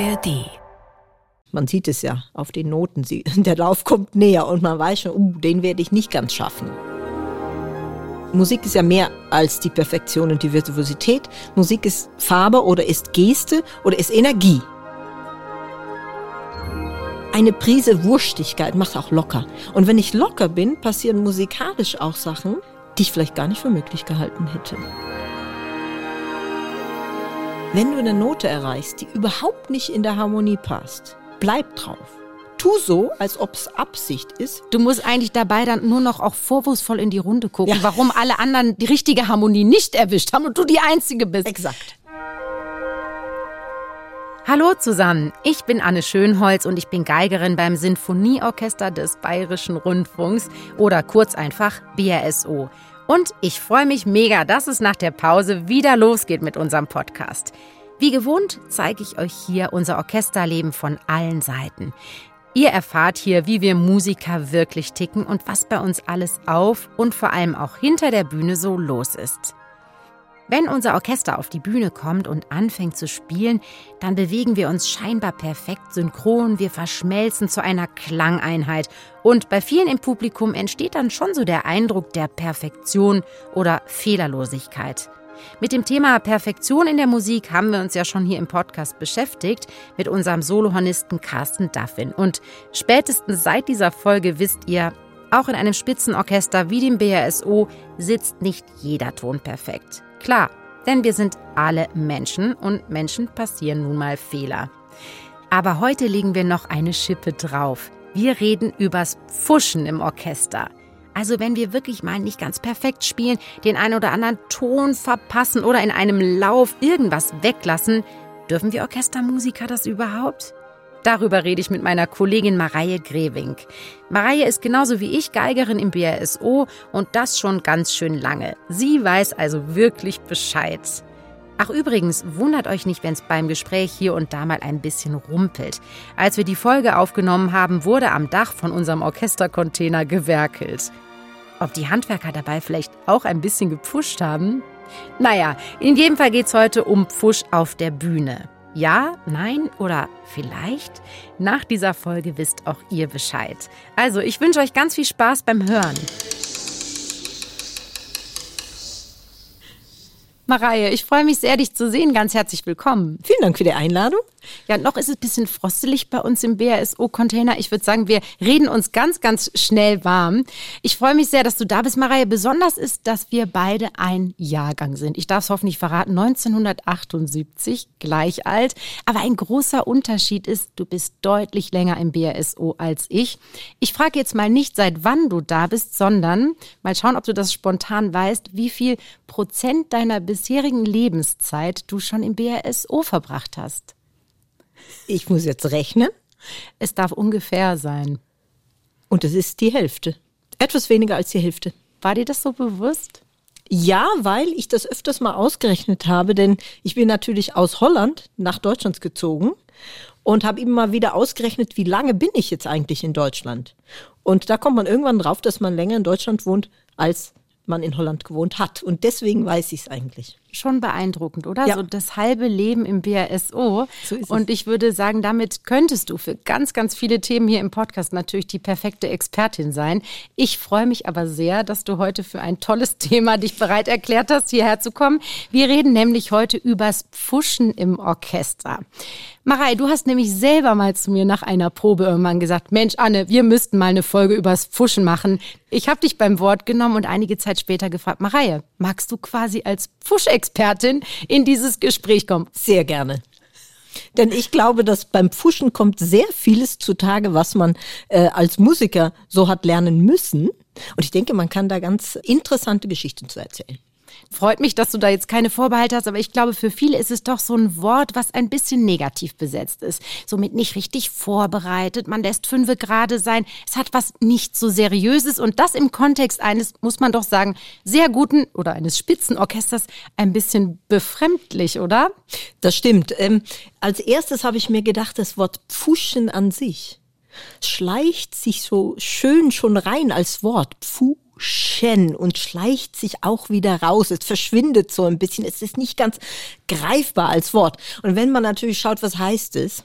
ARD. Man sieht es ja auf den Noten. Der Lauf kommt näher und man weiß schon, uh, den werde ich nicht ganz schaffen. Musik ist ja mehr als die Perfektion und die Virtuosität. Musik ist Farbe oder ist Geste oder ist Energie. Eine Prise Wurstigkeit macht auch locker. Und wenn ich locker bin, passieren musikalisch auch Sachen, die ich vielleicht gar nicht für möglich gehalten hätte. Wenn du eine Note erreichst, die überhaupt nicht in der Harmonie passt, bleib drauf. Tu so, als ob es Absicht ist. Du musst eigentlich dabei dann nur noch auch vorwurfsvoll in die Runde gucken, Ja. warum alle anderen die richtige Harmonie nicht erwischt haben und du die Einzige bist. Exakt. Hallo zusammen, ich bin Anne Schönholz und ich bin Geigerin beim Sinfonieorchester des Bayerischen Rundfunks oder kurz einfach BRSO. Und ich freue mich mega, dass es nach der Pause wieder losgeht mit unserem Podcast. Wie gewohnt zeige ich euch hier unser Orchesterleben von allen Seiten. Ihr erfahrt hier, wie wir Musiker wirklich ticken und was bei uns alles auf und vor allem auch hinter der Bühne so los ist. Wenn unser Orchester auf die Bühne kommt und anfängt zu spielen, dann bewegen wir uns scheinbar perfekt synchron, wir verschmelzen zu einer Klangeinheit und bei vielen im Publikum entsteht dann schon so der Eindruck der Perfektion oder Fehlerlosigkeit. Mit dem Thema Perfektion in der Musik haben wir uns ja schon hier im Podcast beschäftigt mit unserem Solohornisten Carsten Duffin und spätestens seit dieser Folge wisst ihr, auch in einem Spitzenorchester wie dem BRSO sitzt nicht jeder Ton perfekt. Klar, denn wir sind alle Menschen und Menschen passieren nun mal Fehler. Aber heute legen wir noch eine Schippe drauf. Wir reden übers Pfuschen im Orchester. Also wenn wir wirklich mal nicht ganz perfekt spielen, den einen oder anderen Ton verpassen oder in einem Lauf irgendwas weglassen, dürfen wir Orchestermusiker das überhaupt? Darüber rede ich mit meiner Kollegin Mareie Grewink. Mareie ist genauso wie ich Geigerin im BRSO und das schon ganz schön lange. Sie weiß also wirklich Bescheid. Ach übrigens, wundert euch nicht, wenn es beim Gespräch hier und da mal ein bisschen rumpelt. Als wir die Folge aufgenommen haben, wurde am Dach von unserem Orchestercontainer gewerkelt. Ob die Handwerker dabei vielleicht auch ein bisschen gepfuscht haben? Naja, in jedem Fall geht's heute um Pfusch auf der Bühne. Ja, nein oder vielleicht? Nach dieser Folge wisst auch ihr Bescheid. Also, ich wünsche euch ganz viel Spaß beim Hören. Mareie, ich freue mich sehr, dich zu sehen. Ganz herzlich willkommen. Vielen Dank für die Einladung. Ja, noch ist es ein bisschen frostelig bei uns im BRSO-Container. Ich würde sagen, wir reden uns ganz, ganz schnell warm. Ich freue mich sehr, dass du da bist, Mareie. Besonders ist, dass wir beide ein Jahrgang sind. Ich darf es hoffentlich verraten, 1978, gleich alt. Aber ein großer Unterschied ist, du bist deutlich länger im BRSO als ich. Ich frage jetzt mal nicht, seit wann du da bist, sondern mal schauen, ob du das spontan weißt, wie viel Prozent deiner bisherigen Lebenszeit du schon im BRSO verbracht hast. Ich muss jetzt rechnen Es darf ungefähr sein. und es ist die Hälfte. Etwas weniger als die Hälfte. War dir das so bewusst? Ja, weil ich das öfters mal ausgerechnet habe, denn ich bin natürlich aus Holland nach Deutschland gezogen und habe immer mal wieder ausgerechnet, wie lange bin ich jetzt eigentlich in Deutschland. Und da kommt man irgendwann drauf, dass man länger in Deutschland wohnt, als man in Holland gewohnt hat. Und deswegen weiß ich es eigentlich. Schon beeindruckend, oder? Ja. So das halbe Leben im BRSO. So. Und ich würde sagen, damit könntest du für ganz, ganz viele Themen hier im Podcast natürlich die perfekte Expertin sein. Ich freue mich aber sehr, dass du heute für ein tolles Thema dich bereit erklärt hast, hierher zu kommen. Wir reden nämlich heute übers Pfuschen im Orchester. Marei, du hast nämlich selber mal zu mir nach einer Probe irgendwann gesagt, Mensch, Anne, wir müssten mal eine Folge übers Pfuschen machen. Ich habe dich beim Wort genommen und einige Zeit später gefragt, Marei, magst du quasi als Pfuschexpertin in dieses Gespräch kommen? Sehr gerne. Denn ich glaube, dass beim Pfuschen kommt sehr vieles zutage, was man äh, als Musiker so hat lernen müssen. Und ich denke, man kann da ganz interessante Geschichten zu erzählen. Freut mich, dass du da jetzt keine Vorbehalte hast, aber ich glaube, für viele ist es doch so ein Wort, was ein bisschen negativ besetzt ist. Somit nicht richtig vorbereitet, man lässt fünfe gerade sein. Es hat was nicht so Seriöses und das im Kontext eines, muss man doch sagen, sehr guten oder eines Spitzenorchesters ein bisschen befremdlich, oder? Das stimmt. Ähm, als erstes habe ich mir gedacht, das Wort Pfuschen an sich schleicht sich so schön schon rein als Wort. Pfuschen. Fuschen und schleicht sich auch wieder raus. Es verschwindet so ein bisschen. Es ist nicht ganz greifbar als Wort. Und wenn man natürlich schaut, was heißt es?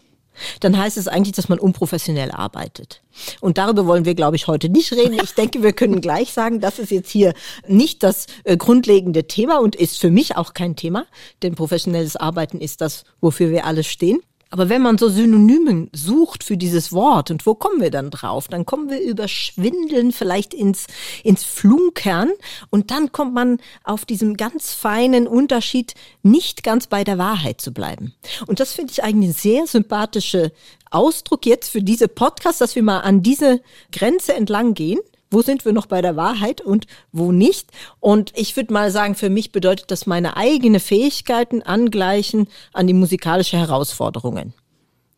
dann heißt es eigentlich, dass man unprofessionell arbeitet. Und darüber wollen wir, glaube ich, heute nicht reden. Ich denke, wir können gleich sagen, das ist jetzt hier nicht das äh, grundlegende Thema und ist für mich auch kein Thema, denn professionelles Arbeiten ist das, wofür wir alle stehen. Aber wenn man so Synonymen sucht für dieses Wort, und wo kommen wir dann drauf? Dann kommen wir über Schwindeln vielleicht ins, ins Flunkern und dann kommt man auf diesem ganz feinen Unterschied, nicht ganz bei der Wahrheit zu bleiben. Und das finde ich eigentlich ein sehr sympathischer Ausdruck jetzt für diese Podcast, dass wir mal an diese Grenze entlang gehen wo sind wir noch bei der Wahrheit und wo nicht. Und ich würde mal sagen, für mich bedeutet das meine eigene Fähigkeiten angleichen an die musikalische Herausforderungen.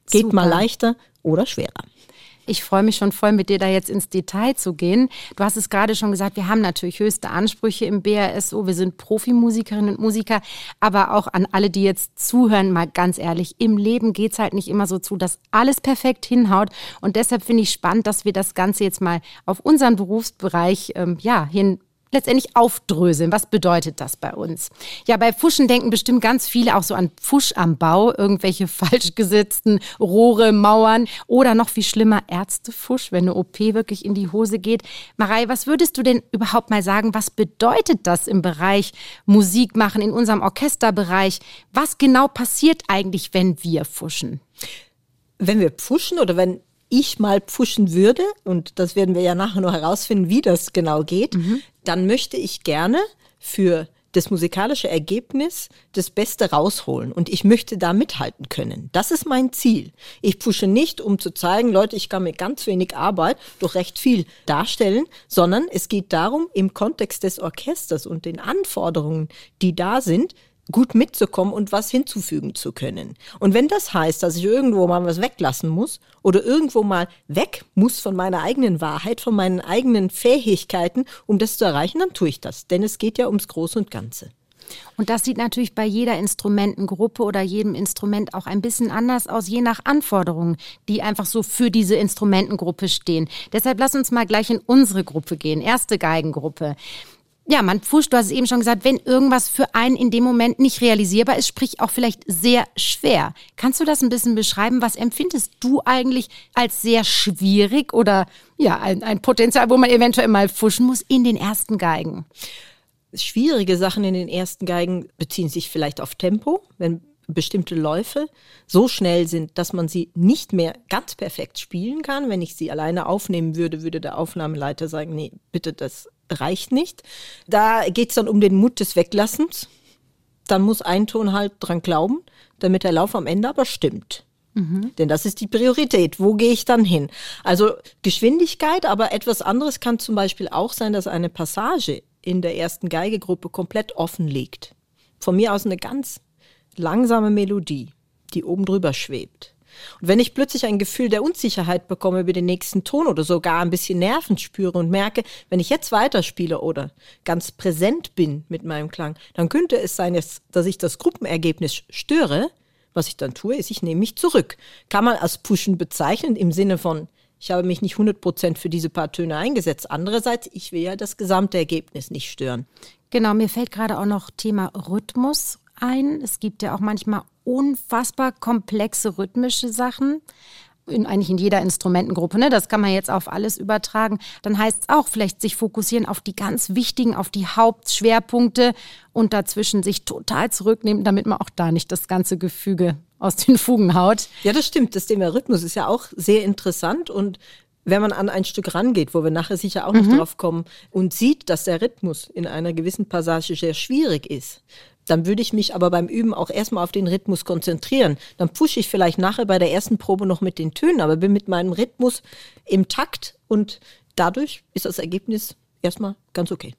Geht Super. mal leichter oder schwerer. Ich freue mich schon voll, mit dir da jetzt ins Detail zu gehen. Du hast es gerade schon gesagt, wir haben natürlich höchste Ansprüche im BRSO. Wir sind Profimusikerinnen und Musiker, aber auch an alle, die jetzt zuhören, mal ganz ehrlich, im Leben geht es halt nicht immer so zu, dass alles perfekt hinhaut. Und deshalb finde ich spannend, dass wir das Ganze jetzt mal auf unseren Berufsbereich ähm, ja, hin letztendlich aufdröseln. Was bedeutet das bei uns? Ja, bei Fuschen denken bestimmt ganz viele auch so an Fusch am Bau, irgendwelche falsch gesetzten Rohre, Mauern oder noch viel schlimmer Ärztefusch, wenn eine OP wirklich in die Hose geht. Marei, was würdest du denn überhaupt mal sagen, was bedeutet das im Bereich Musik machen, in unserem Orchesterbereich? Was genau passiert eigentlich, wenn wir fuschen? Wenn wir pfuschen oder wenn ich mal pfuschen würde, und das werden wir ja nachher noch herausfinden, wie das genau geht, mhm. Dann möchte ich gerne für das musikalische Ergebnis das Beste rausholen und ich möchte da mithalten können. Das ist mein Ziel. Ich pushe nicht, um zu zeigen, Leute, ich kann mit ganz wenig Arbeit doch recht viel darstellen, sondern es geht darum, im Kontext des Orchesters und den Anforderungen, die da sind, gut mitzukommen und was hinzufügen zu können. Und wenn das heißt, dass ich irgendwo mal was weglassen muss oder irgendwo mal weg muss von meiner eigenen Wahrheit, von meinen eigenen Fähigkeiten, um das zu erreichen, dann tue ich das. Denn es geht ja ums Große und Ganze. Und das sieht natürlich bei jeder Instrumentengruppe oder jedem Instrument auch ein bisschen anders aus, je nach Anforderungen, die einfach so für diese Instrumentengruppe stehen. Deshalb lass uns mal gleich in unsere Gruppe gehen, erste Geigengruppe. Ja, man pfuscht, du hast es eben schon gesagt, wenn irgendwas für einen in dem Moment nicht realisierbar ist, sprich auch vielleicht sehr schwer. Kannst du das ein bisschen beschreiben? Was empfindest du eigentlich als sehr schwierig oder ja, ein, ein Potenzial, wo man eventuell mal pfuschen muss in den ersten Geigen? Schwierige Sachen in den ersten Geigen beziehen sich vielleicht auf Tempo, wenn bestimmte Läufe so schnell sind, dass man sie nicht mehr ganz perfekt spielen kann. Wenn ich sie alleine aufnehmen würde, würde der Aufnahmeleiter sagen, nee, bitte, das reicht nicht. Da geht es dann um den Mut des Weglassens. Dann muss ein Ton halt dran glauben, damit der Lauf am Ende aber stimmt. Mhm. Denn das ist die Priorität. Wo gehe ich dann hin? Also Geschwindigkeit, aber etwas anderes kann zum Beispiel auch sein, dass eine Passage in der ersten Geigegruppe komplett offen liegt. Von mir aus eine ganz langsame Melodie, die oben drüber schwebt. Und wenn ich plötzlich ein Gefühl der Unsicherheit bekomme über den nächsten Ton oder sogar ein bisschen Nerven spüre und merke, wenn ich jetzt weiterspiele oder ganz präsent bin mit meinem Klang, dann könnte es sein, dass ich das Gruppenergebnis störe. Was ich dann tue, ist, ich nehme mich zurück. Kann man als Pushen bezeichnen im Sinne von, ich habe mich nicht 100% für diese paar Töne eingesetzt. Andererseits, ich will ja das gesamte Ergebnis nicht stören. Genau, mir fällt gerade auch noch Thema Rhythmus ein. Es gibt ja auch manchmal unfassbar komplexe rhythmische Sachen. In, eigentlich in jeder Instrumentengruppe, ne? das kann man jetzt auf alles übertragen. Dann heißt es auch vielleicht sich fokussieren auf die ganz wichtigen, auf die Hauptschwerpunkte und dazwischen sich total zurücknehmen, damit man auch da nicht das ganze Gefüge aus den Fugen haut. Ja, das stimmt. Das Thema Rhythmus ist ja auch sehr interessant und wenn man an ein Stück rangeht, wo wir nachher sicher auch noch mhm. drauf kommen und sieht, dass der Rhythmus in einer gewissen Passage sehr schwierig ist, dann würde ich mich aber beim Üben auch erstmal auf den Rhythmus konzentrieren. Dann pushe ich vielleicht nachher bei der ersten Probe noch mit den Tönen, aber bin mit meinem Rhythmus im Takt und dadurch ist das Ergebnis erstmal ganz okay.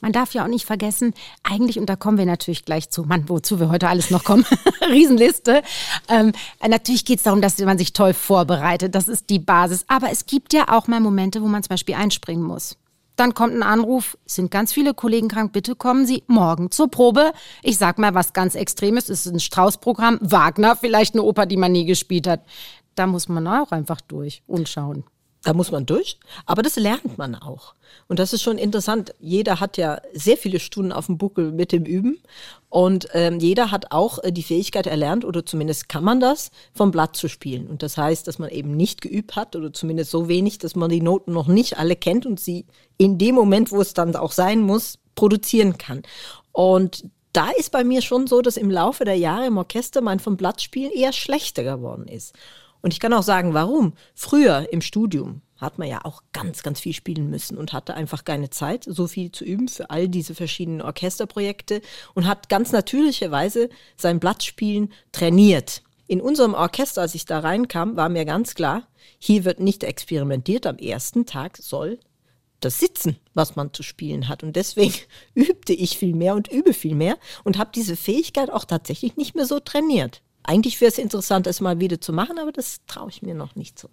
Man darf ja auch nicht vergessen, eigentlich, und da kommen wir natürlich gleich zu, Mann, wozu wir heute alles noch kommen, Riesenliste. Ähm, natürlich geht es darum, dass man sich toll vorbereitet, das ist die Basis. Aber es gibt ja auch mal Momente, wo man zum Beispiel einspringen muss. Dann kommt ein Anruf, sind ganz viele Kollegen krank, bitte kommen Sie morgen zur Probe. Ich sag mal was ganz Extremes, es ist ein Straußprogramm, Wagner, vielleicht eine Oper, die man nie gespielt hat. Da muss man auch einfach durch und schauen. Da muss man durch, aber das lernt man auch. Und das ist schon interessant. Jeder hat ja sehr viele Stunden auf dem Buckel mit dem Üben und ähm, jeder hat auch äh, die Fähigkeit erlernt oder zumindest kann man das vom Blatt zu spielen. Und das heißt, dass man eben nicht geübt hat oder zumindest so wenig, dass man die Noten noch nicht alle kennt und sie in dem Moment, wo es dann auch sein muss, produzieren kann. Und da ist bei mir schon so, dass im Laufe der Jahre im Orchester mein vom Blattspielen eher schlechter geworden ist. Und ich kann auch sagen, warum. Früher im Studium hat man ja auch ganz, ganz viel spielen müssen und hatte einfach keine Zeit, so viel zu üben für all diese verschiedenen Orchesterprojekte und hat ganz natürlicherweise sein Blattspielen trainiert. In unserem Orchester, als ich da reinkam, war mir ganz klar, hier wird nicht experimentiert. Am ersten Tag soll das Sitzen, was man zu spielen hat. Und deswegen übte ich viel mehr und übe viel mehr und habe diese Fähigkeit auch tatsächlich nicht mehr so trainiert. Eigentlich wäre es interessant, es mal wieder zu machen, aber das traue ich mir noch nicht so.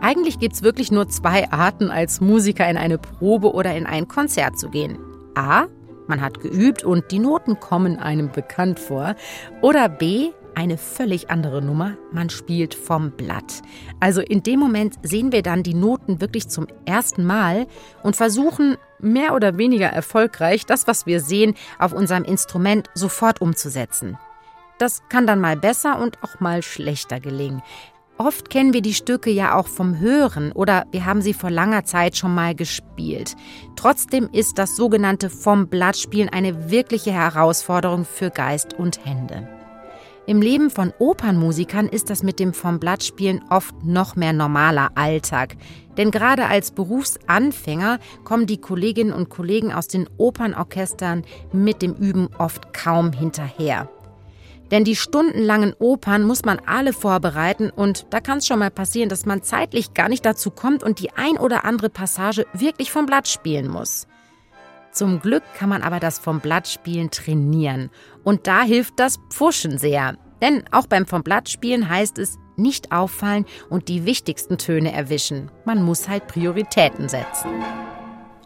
Eigentlich gibt es wirklich nur zwei Arten, als Musiker in eine Probe oder in ein Konzert zu gehen. A. Man hat geübt und die Noten kommen einem bekannt vor. Oder B eine völlig andere Nummer. Man spielt vom Blatt. Also in dem Moment sehen wir dann die Noten wirklich zum ersten Mal und versuchen mehr oder weniger erfolgreich das, was wir sehen, auf unserem Instrument sofort umzusetzen. Das kann dann mal besser und auch mal schlechter gelingen. Oft kennen wir die Stücke ja auch vom Hören oder wir haben sie vor langer Zeit schon mal gespielt. Trotzdem ist das sogenannte vom Blattspielen eine wirkliche Herausforderung für Geist und Hände. Im Leben von Opernmusikern ist das mit dem vom Blattspielen oft noch mehr normaler Alltag. Denn gerade als Berufsanfänger kommen die Kolleginnen und Kollegen aus den Opernorchestern mit dem Üben oft kaum hinterher. Denn die stundenlangen Opern muss man alle vorbereiten und da kann es schon mal passieren, dass man zeitlich gar nicht dazu kommt und die ein oder andere Passage wirklich vom Blatt spielen muss. Zum Glück kann man aber das vom Blattspielen trainieren. Und da hilft das Pfuschen sehr. Denn auch beim vom Blattspielen heißt es nicht auffallen und die wichtigsten Töne erwischen. Man muss halt Prioritäten setzen.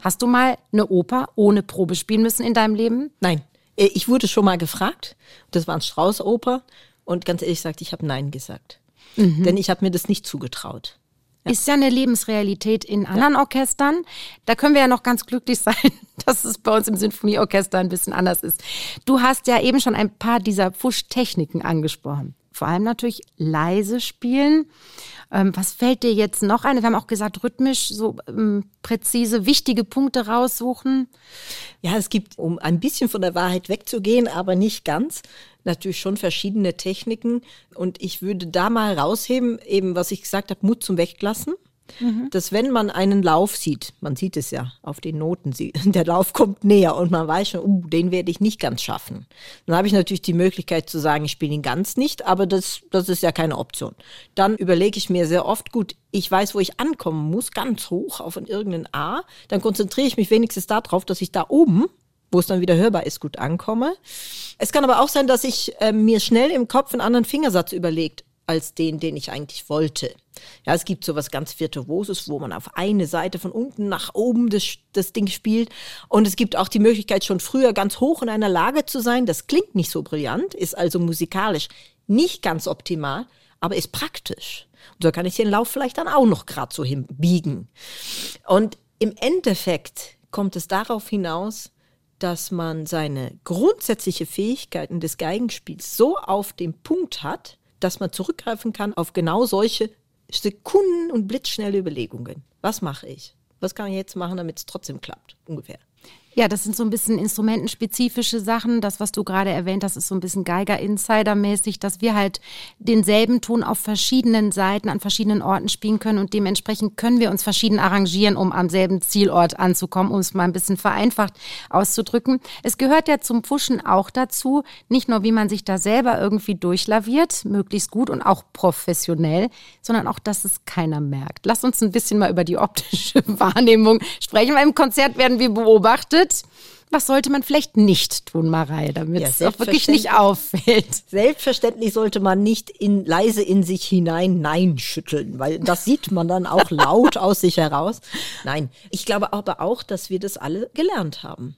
Hast du mal eine Oper ohne Probe spielen müssen in deinem Leben? Nein. Äh, ich wurde schon mal gefragt. Das war ein Strauß-Oper. Und ganz ehrlich gesagt, ich habe Nein gesagt. Mhm. Denn ich habe mir das nicht zugetraut. Ja. Ist ja eine Lebensrealität in anderen ja. Orchestern. Da können wir ja noch ganz glücklich sein, dass es bei uns im Sinfonieorchester ein bisschen anders ist. Du hast ja eben schon ein paar dieser Pfusch-Techniken angesprochen. Vor allem natürlich leise spielen. Ähm, was fällt dir jetzt noch ein? Wir haben auch gesagt, rhythmisch so ähm, präzise, wichtige Punkte raussuchen. Ja, es gibt, um ein bisschen von der Wahrheit wegzugehen, aber nicht ganz, natürlich schon verschiedene Techniken. Und ich würde da mal rausheben, eben was ich gesagt habe, Mut zum Weglassen. Mhm. Dass wenn man einen Lauf sieht, man sieht es ja auf den Noten, der Lauf kommt näher und man weiß schon, uh, den werde ich nicht ganz schaffen. Dann habe ich natürlich die Möglichkeit zu sagen, ich spiele ihn ganz nicht, aber das, das ist ja keine Option. Dann überlege ich mir sehr oft, gut, ich weiß, wo ich ankommen muss, ganz hoch auf irgendein A, dann konzentriere ich mich wenigstens darauf, dass ich da oben wo es dann wieder hörbar ist, gut ankomme. Es kann aber auch sein, dass ich äh, mir schnell im Kopf einen anderen Fingersatz überlegt als den, den ich eigentlich wollte. Ja, es gibt so was ganz Virtuoses, wo man auf eine Seite von unten nach oben das, das Ding spielt. Und es gibt auch die Möglichkeit, schon früher ganz hoch in einer Lage zu sein. Das klingt nicht so brillant, ist also musikalisch nicht ganz optimal, aber ist praktisch. Und so kann ich den Lauf vielleicht dann auch noch gerade so hinbiegen. Und im Endeffekt kommt es darauf hinaus, dass man seine grundsätzliche Fähigkeiten des Geigenspiels so auf dem Punkt hat, dass man zurückgreifen kann auf genau solche Sekunden- und blitzschnelle Überlegungen. Was mache ich? Was kann ich jetzt machen, damit es trotzdem klappt? Ungefähr. Ja, das sind so ein bisschen instrumentenspezifische Sachen. Das, was du gerade erwähnt hast, ist so ein bisschen Geiger-Insider-mäßig, dass wir halt denselben Ton auf verschiedenen Seiten, an verschiedenen Orten spielen können und dementsprechend können wir uns verschieden arrangieren, um am selben Zielort anzukommen, um es mal ein bisschen vereinfacht auszudrücken. Es gehört ja zum Pfuschen auch dazu, nicht nur wie man sich da selber irgendwie durchlaviert, möglichst gut und auch professionell, sondern auch, dass es keiner merkt. Lass uns ein bisschen mal über die optische Wahrnehmung sprechen, weil im Konzert werden wir beobachtet, bedeutet, was sollte man vielleicht nicht tun, Marei, damit ja, es auch wirklich nicht auffällt? Selbstverständlich sollte man nicht in, leise in sich hinein Nein schütteln, weil das sieht man dann auch laut aus sich heraus. Nein, ich glaube aber auch, dass wir das alle gelernt haben.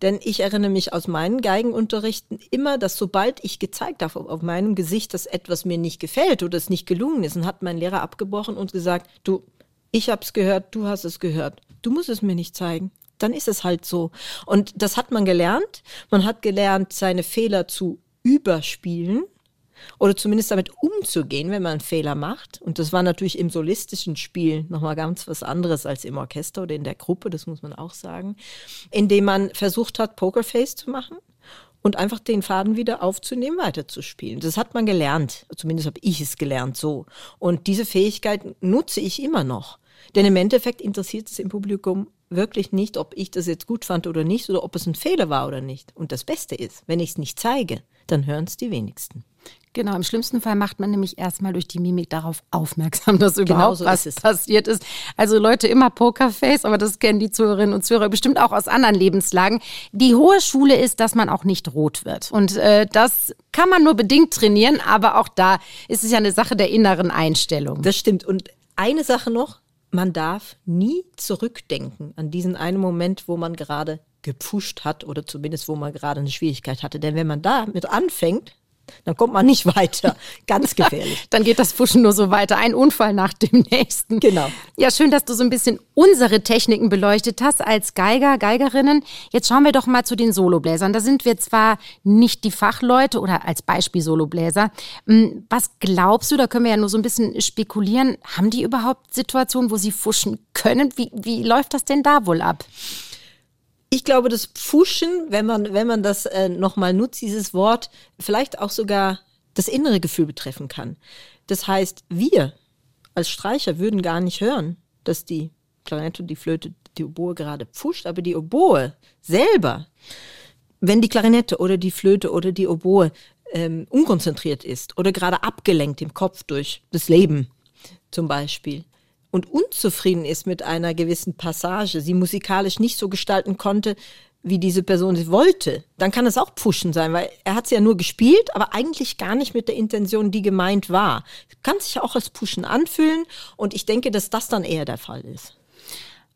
Denn ich erinnere mich aus meinen Geigenunterrichten immer, dass sobald ich gezeigt habe auf meinem Gesicht, dass etwas mir nicht gefällt oder es nicht gelungen ist, dann hat mein Lehrer abgebrochen und gesagt, du, ich hab's gehört, du hast es gehört. Du musst es mir nicht zeigen. Dann ist es halt so. Und das hat man gelernt. Man hat gelernt, seine Fehler zu überspielen oder zumindest damit umzugehen, wenn man einen Fehler macht. Und das war natürlich im solistischen Spiel nochmal ganz was anderes als im Orchester oder in der Gruppe, das muss man auch sagen, indem man versucht hat, Pokerface zu machen und einfach den Faden wieder aufzunehmen, weiterzuspielen. Das hat man gelernt, zumindest habe ich es gelernt so. Und diese Fähigkeit nutze ich immer noch. Denn im Endeffekt interessiert es im Publikum wirklich nicht, ob ich das jetzt gut fand oder nicht oder ob es ein Fehler war oder nicht. Und das Beste ist, wenn ich es nicht zeige, dann hören es die wenigsten. Genau, im schlimmsten Fall macht man nämlich erstmal durch die Mimik darauf aufmerksam, dass genau überhaupt genau so was ist passiert ist. Also Leute, immer Pokerface, aber das kennen die Zuhörerinnen und Zuhörer bestimmt auch aus anderen Lebenslagen. Die hohe Schule ist, dass man auch nicht rot wird. Und äh, das kann man nur bedingt trainieren, aber auch da ist es ja eine Sache der inneren Einstellung. Das stimmt. Und eine Sache noch, man darf nie zurückdenken an diesen einen Moment, wo man gerade gepfuscht hat oder zumindest wo man gerade eine Schwierigkeit hatte. Denn wenn man damit anfängt, dann kommt man nicht weiter. Ganz gefährlich. dann geht das Fuschen nur so weiter. Ein Unfall nach dem nächsten. Genau. Ja, schön, dass du so ein bisschen unsere Techniken beleuchtet hast als Geiger, Geigerinnen. Jetzt schauen wir doch mal zu den Solobläsern. Da sind wir zwar nicht die Fachleute oder als Beispiel Solobläser. Hm, was glaubst du, da können wir ja nur so ein bisschen spekulieren, haben die überhaupt Situationen, wo sie fuschen können? Wie, wie läuft das denn da wohl ab? Ich glaube, das Pfuschen, wenn man, wenn man das äh, nochmal nutzt, dieses Wort, vielleicht auch sogar das innere Gefühl betreffen kann. Das heißt, wir als Streicher würden gar nicht hören, dass die Klarinette, die Flöte, die Oboe gerade pfuscht, aber die Oboe selber, wenn die Klarinette oder die Flöte oder die Oboe ähm, unkonzentriert ist oder gerade abgelenkt im Kopf durch das Leben zum Beispiel, und unzufrieden ist mit einer gewissen Passage, sie musikalisch nicht so gestalten konnte, wie diese Person sie wollte, dann kann es auch Pfuschen sein, weil er hat sie ja nur gespielt, aber eigentlich gar nicht mit der Intention, die gemeint war. Kann sich auch als Pfuschen anfühlen und ich denke, dass das dann eher der Fall ist.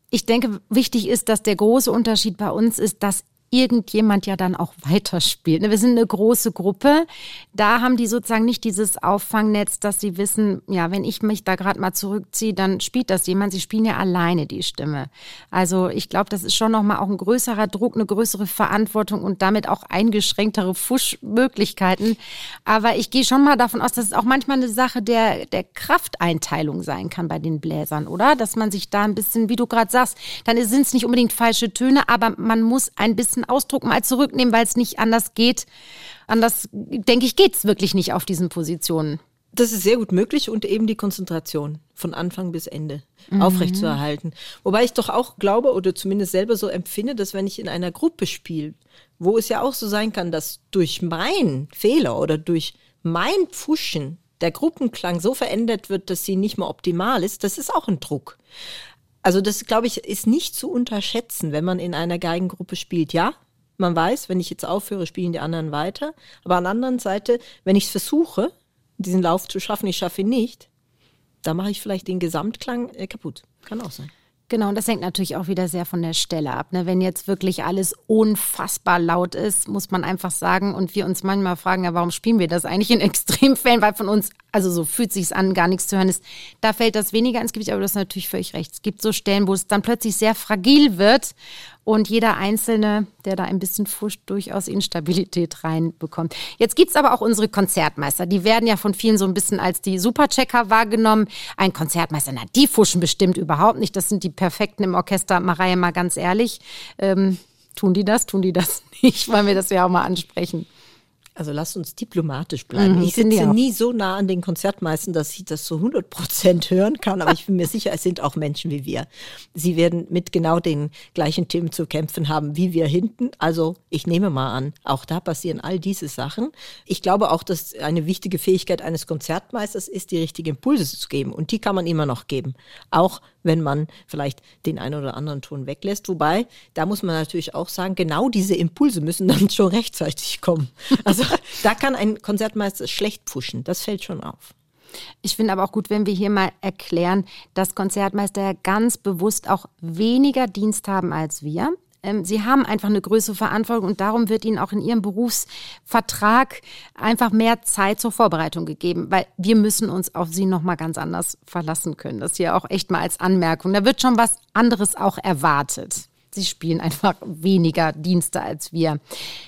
Ich denke, wichtig ist, dass der große Unterschied bei uns ist, dass irgendjemand ja dann auch weiterspielt. Ne, wir sind eine große Gruppe. Da haben die sozusagen nicht dieses Auffangnetz, dass sie wissen, ja, wenn ich mich da gerade mal zurückziehe, dann spielt das jemand. Sie spielen ja alleine die Stimme. Also ich glaube, das ist schon nochmal auch ein größerer Druck, eine größere Verantwortung und damit auch eingeschränktere Fuschmöglichkeiten. Aber ich gehe schon mal davon aus, dass es auch manchmal eine Sache der, der Krafteinteilung sein kann bei den Bläsern, oder? Dass man sich da ein bisschen, wie du gerade sagst, dann sind es nicht unbedingt falsche Töne, aber man muss ein bisschen letzten Ausdruck mal zurücknehmen, weil es nicht anders geht. Anders, denke ich, geht es wirklich nicht auf diesen Positionen. Das ist sehr gut möglich und eben die Konzentration von Anfang bis Ende mhm. aufrechtzuerhalten. Wobei ich doch auch glaube oder zumindest selber so empfinde, dass wenn ich in einer Gruppe spiele, wo es ja auch so sein kann, dass durch meinen Fehler oder durch mein Pfuschen der Gruppenklang so verändert wird, dass sie nicht mehr optimal ist, das ist auch ein Druck. Also das, glaube ich, ist nicht zu unterschätzen, wenn man in einer Geigengruppe spielt. Ja, man weiß, wenn ich jetzt aufhöre, spielen die anderen weiter. Aber an der anderen Seite, wenn ich es versuche, diesen Lauf zu schaffen, ich schaffe ihn nicht, da mache ich vielleicht den Gesamtklang äh, kaputt. Kann auch sein. Genau, und das hängt natürlich auch wieder sehr von der Stelle ab. Ne? Wenn jetzt wirklich alles unfassbar laut ist, muss man einfach sagen, und wir uns manchmal fragen, ja, warum spielen wir das eigentlich in Extremfällen, weil von uns, also so fühlt sich an, gar nichts zu hören ist, da fällt das weniger ins Gewicht, aber das ist natürlich völlig recht. Es gibt so Stellen, wo es dann plötzlich sehr fragil wird und jeder Einzelne, der da ein bisschen fuscht, durchaus Instabilität reinbekommt. Jetzt gibt's aber auch unsere Konzertmeister. Die werden ja von vielen so ein bisschen als die Superchecker wahrgenommen. Ein Konzertmeister, na, die fuschen bestimmt überhaupt nicht. Das sind die Perfekten im Orchester. Mareie, mal ganz ehrlich. Ähm, tun die das? Tun die das nicht? Wollen wir das ja auch mal ansprechen. Also lasst uns diplomatisch bleiben. Mhm, ich sitze nie so nah an den Konzertmeistern, dass ich das so 100 Prozent hören kann, aber ich bin mir sicher, es sind auch Menschen wie wir. Sie werden mit genau den gleichen Themen zu kämpfen haben wie wir hinten. Also ich nehme mal an, auch da passieren all diese Sachen. Ich glaube auch, dass eine wichtige Fähigkeit eines Konzertmeisters ist, die richtigen Impulse zu geben. Und die kann man immer noch geben. Auch wenn man vielleicht den einen oder anderen Ton weglässt. Wobei, da muss man natürlich auch sagen, genau diese Impulse müssen dann schon rechtzeitig kommen. Also da kann ein Konzertmeister schlecht pushen. Das fällt schon auf. Ich finde aber auch gut, wenn wir hier mal erklären, dass Konzertmeister ja ganz bewusst auch weniger Dienst haben als wir. ähm, Sie haben einfach eine größere Verantwortung und darum wird Ihnen auch in Ihrem Berufsvertrag einfach mehr Zeit zur Vorbereitung gegeben, weil wir müssen uns auf Sie nochmal ganz anders verlassen können. Das hier auch echt mal als Anmerkung. Da wird schon was anderes auch erwartet. Sie spielen einfach weniger Dienste als wir.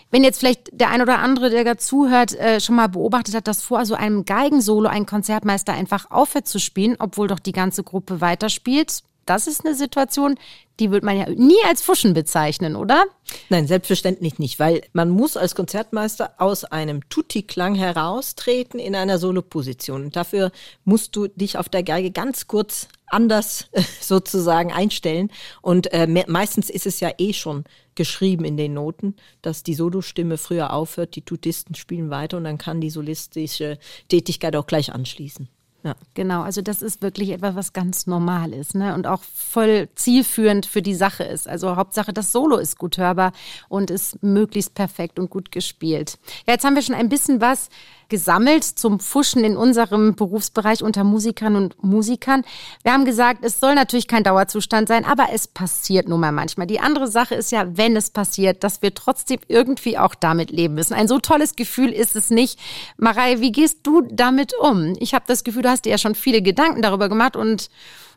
Wenn jetzt vielleicht der ein oder andere, der da zuhört, äh, schon mal beobachtet hat, dass vor so einem Geigensolo ein Konzertmeister einfach aufhört zu spielen, obwohl doch die ganze Gruppe weiterspielt, das ist eine Situation, die wird man ja nie als Fuschen bezeichnen, oder? Nein, selbstverständlich nicht, weil man muss als Konzertmeister aus einem Tutti-Klang heraustreten in einer Soloposition. Und dafür musst du dich auf der Geige ganz kurz anders sozusagen einstellen. Und äh, meistens ist es ja eh schon geschrieben in den Noten, dass die Solostimme früher aufhört, die Tutisten spielen weiter und dann kann die solistische Tätigkeit auch gleich anschließen. Ja. Genau, also das ist wirklich etwas, was ganz normal ist ne? und auch voll zielführend für die Sache ist. Also Hauptsache, das Solo ist gut hörbar und ist möglichst perfekt und gut gespielt. Ja, jetzt haben wir schon ein bisschen was gesammelt zum Fuschen in unserem Berufsbereich unter Musikern und Musikern. Wir haben gesagt, es soll natürlich kein Dauerzustand sein, aber es passiert nun mal manchmal. Die andere Sache ist ja, wenn es passiert, dass wir trotzdem irgendwie auch damit leben müssen. Ein so tolles Gefühl ist es nicht. Marei, wie gehst du damit um? Ich habe das Gefühl, du hast dir ja schon viele Gedanken darüber gemacht und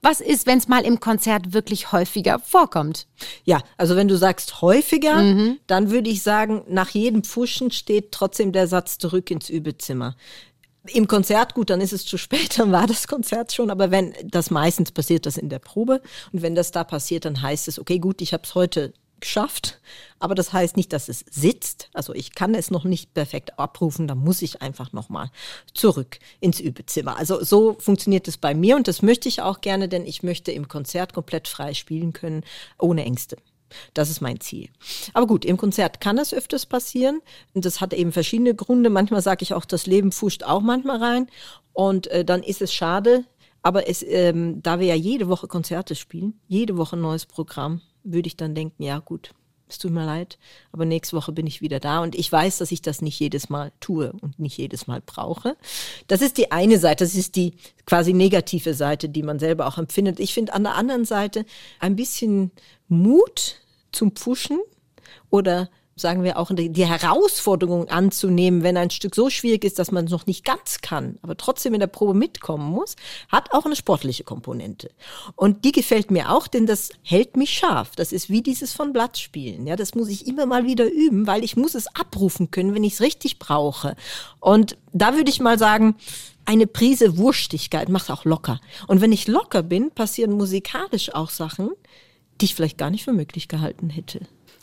was ist, wenn es mal im Konzert wirklich häufiger vorkommt? Ja, also wenn du sagst häufiger, mhm. dann würde ich sagen, nach jedem Pfuschen steht trotzdem der Satz zurück ins Übezimmer. Im Konzert, gut, dann ist es zu spät, dann war das Konzert schon, aber wenn das meistens passiert das in der Probe und wenn das da passiert, dann heißt es, okay, gut, ich habe es heute geschafft. Aber das heißt nicht, dass es sitzt. Also ich kann es noch nicht perfekt abrufen. Da muss ich einfach nochmal zurück ins Übezimmer. Also so funktioniert es bei mir und das möchte ich auch gerne, denn ich möchte im Konzert komplett frei spielen können, ohne Ängste. Das ist mein Ziel. Aber gut, im Konzert kann das öfters passieren. Und das hat eben verschiedene Gründe. Manchmal sage ich auch, das Leben fuscht auch manchmal rein. Und äh, dann ist es schade. Aber es, ähm, da wir ja jede Woche Konzerte spielen, jede Woche ein neues Programm, würde ich dann denken, ja gut, es tut mir leid, aber nächste Woche bin ich wieder da und ich weiß, dass ich das nicht jedes Mal tue und nicht jedes Mal brauche. Das ist die eine Seite, das ist die quasi negative Seite, die man selber auch empfindet. Ich finde an der anderen Seite ein bisschen Mut zum Pfuschen oder sagen wir auch, die Herausforderung anzunehmen, wenn ein Stück so schwierig ist, dass man es noch nicht ganz kann, aber trotzdem in der Probe mitkommen muss, hat auch eine sportliche Komponente. Und die gefällt mir auch, denn das hält mich scharf. Das ist wie dieses von Blatt spielen. Ja, das muss ich immer mal wieder üben, weil ich muss es abrufen können, wenn ich es richtig brauche. Und da würde ich mal sagen, eine Prise Wurstigkeit macht auch locker. Und wenn ich locker bin, passieren musikalisch auch Sachen, die ich vielleicht gar nicht für möglich gehalten hätte.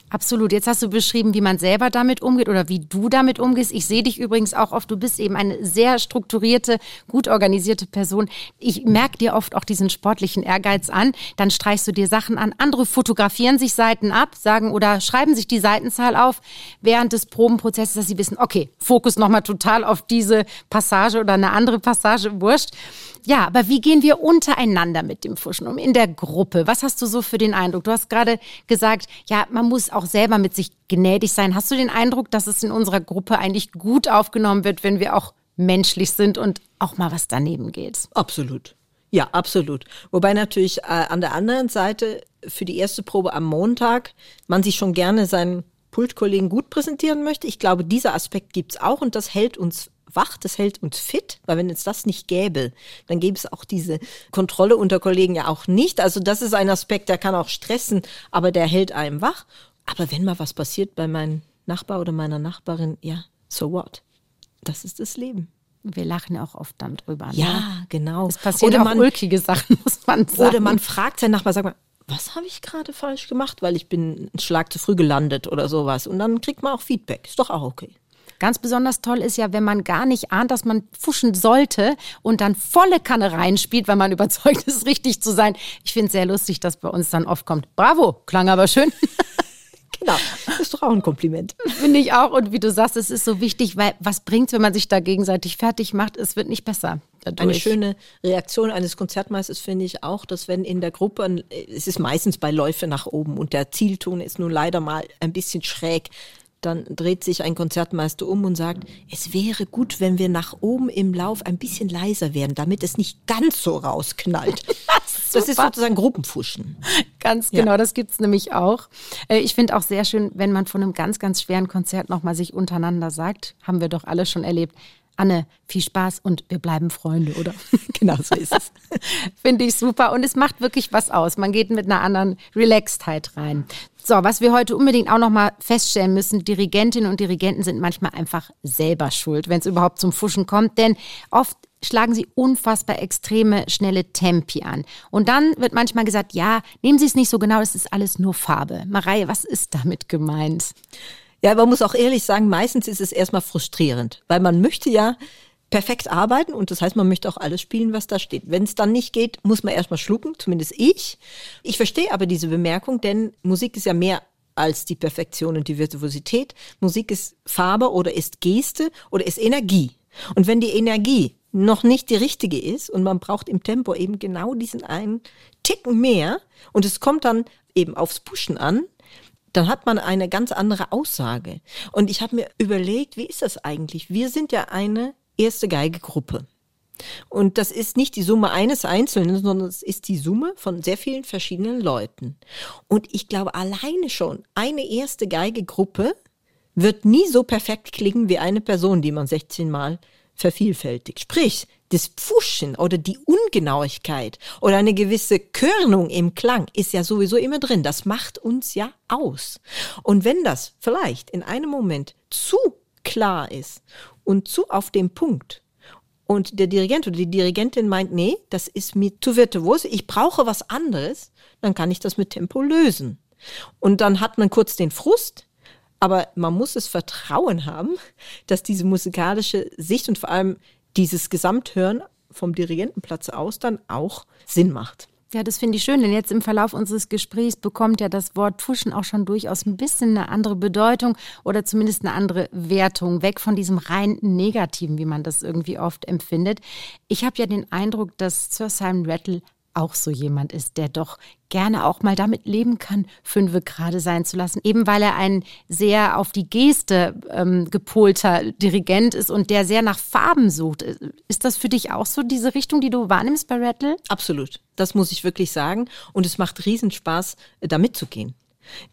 Absolut. Jetzt hast du beschrieben, wie man selber damit umgeht oder wie du damit umgehst. Ich sehe dich übrigens auch oft, du bist eben eine sehr strukturierte, gut organisierte Person. Ich merke dir oft auch diesen sportlichen Ehrgeiz an. Dann streichst du dir Sachen an. Andere fotografieren sich Seiten ab, sagen oder schreiben sich die Seitenzahl auf während des Probenprozesses, dass sie wissen, okay, Fokus nochmal total auf diese Passage oder eine andere Passage, wurscht. Ja, aber wie gehen wir untereinander mit dem Fuschen um in der Gruppe? Was hast du so für den Eindruck? Du hast gerade gesagt, ja, man muss auch selber mit sich gnädig sein. Hast du den Eindruck, dass es in unserer Gruppe eigentlich gut aufgenommen wird, wenn wir auch menschlich sind und auch mal was daneben geht? Absolut. Ja, absolut. Wobei natürlich äh, an der anderen Seite für die erste Probe am Montag man sich schon gerne seinen Pultkollegen gut präsentieren möchte. Ich glaube, dieser Aspekt gibt's auch und das hält uns wach, das hält uns fit, weil wenn es das nicht gäbe, dann gäbe es auch diese Kontrolle unter Kollegen ja auch nicht. Also das ist ein Aspekt, der kann auch stressen, aber der hält einem wach. Aber wenn mal was passiert bei meinem Nachbar oder meiner Nachbarin, ja, so what? Das ist das Leben. Wir lachen ja auch oft dann drüber. Ne? Ja, genau. Es passieren oder auch man, ulkige Sachen, muss man sagen. Oder man fragt seinen Nachbar, sag mal, was habe ich gerade falsch gemacht, weil ich bin einen Schlag zu früh gelandet oder sowas. Und dann kriegt man auch Feedback. Ist doch auch okay. Ganz besonders toll ist ja, wenn man gar nicht ahnt, dass man fuschen sollte und dann volle Kanne reinspielt, weil man überzeugt ist, richtig zu sein. Ich finde es sehr lustig, dass bei uns dann oft kommt, bravo, klang aber schön. Genau, das ist doch auch ein Kompliment. Finde ich auch. Und wie du sagst, es ist so wichtig, weil was bringt wenn man sich da gegenseitig fertig macht? Es wird nicht besser. Dadurch. Eine schöne Reaktion eines Konzertmeisters finde ich auch, dass wenn in der Gruppe, es ist meistens bei Läufe nach oben und der Zielton ist nun leider mal ein bisschen schräg, dann dreht sich ein Konzertmeister um und sagt, es wäre gut, wenn wir nach oben im Lauf ein bisschen leiser werden, damit es nicht ganz so rausknallt. Das ist sozusagen Gruppenfuschen. Ganz genau, ja. das gibt's nämlich auch. Äh, ich finde auch sehr schön, wenn man von einem ganz, ganz schweren Konzert nochmal sich untereinander sagt, haben wir doch alle schon erlebt. Anne, viel Spaß und wir bleiben Freunde, oder? genau so ist es. Finde ich super und es macht wirklich was aus. Man geht mit einer anderen Relaxedheit rein. So, was wir heute unbedingt auch nochmal feststellen müssen, Dirigentinnen und Dirigenten sind manchmal einfach selber schuld, wenn es überhaupt zum Fuschen kommt, denn oft schlagen sie unfassbar extreme, schnelle Tempi an. Und dann wird manchmal gesagt, ja, nehmen Sie es nicht so genau, das ist alles nur Farbe. Mareie, was ist damit gemeint? Ja, man muss auch ehrlich sagen, meistens ist es erstmal frustrierend, weil man möchte ja perfekt arbeiten und das heißt, man möchte auch alles spielen, was da steht. Wenn es dann nicht geht, muss man erstmal schlucken, zumindest ich. Ich verstehe aber diese Bemerkung, denn Musik ist ja mehr als die Perfektion und die Virtuosität. Musik ist Farbe oder ist Geste oder ist Energie. Und wenn die Energie noch nicht die richtige ist und man braucht im Tempo eben genau diesen einen Ticken mehr und es kommt dann eben aufs Pushen an, dann hat man eine ganz andere Aussage. Und ich habe mir überlegt, wie ist das eigentlich? Wir sind ja eine erste Geigegruppe. Und das ist nicht die Summe eines Einzelnen, sondern es ist die Summe von sehr vielen verschiedenen Leuten. Und ich glaube, alleine schon eine erste Geigegruppe wird nie so perfekt klingen wie eine Person, die man 16 Mal vervielfältigt. Sprich, das Pfuschen oder die Ungenauigkeit oder eine gewisse Körnung im Klang ist ja sowieso immer drin. Das macht uns ja aus. Und wenn das vielleicht in einem Moment zu klar ist und zu auf dem Punkt und der Dirigent oder die Dirigentin meint, nee, das ist mir zu virtuos, ich brauche was anderes, dann kann ich das mit Tempo lösen. Und dann hat man kurz den Frust, aber man muss es Vertrauen haben, dass diese musikalische Sicht und vor allem dieses Gesamthören vom Dirigentenplatz aus dann auch Sinn macht. Ja, das finde ich schön, denn jetzt im Verlauf unseres Gesprächs bekommt ja das Wort Pfuschen auch schon durchaus ein bisschen eine andere Bedeutung oder zumindest eine andere Wertung, weg von diesem rein Negativen, wie man das irgendwie oft empfindet. Ich habe ja den Eindruck, dass Sir Simon Rattle auch so jemand ist, der doch gerne auch mal damit leben kann, fünfe gerade sein zu lassen, eben weil er ein sehr auf die Geste ähm, gepolter Dirigent ist und der sehr nach Farben sucht. Ist das für dich auch so diese Richtung, die du wahrnimmst bei Rattle? Absolut, das muss ich wirklich sagen und es macht Riesenspaß, da mitzugehen.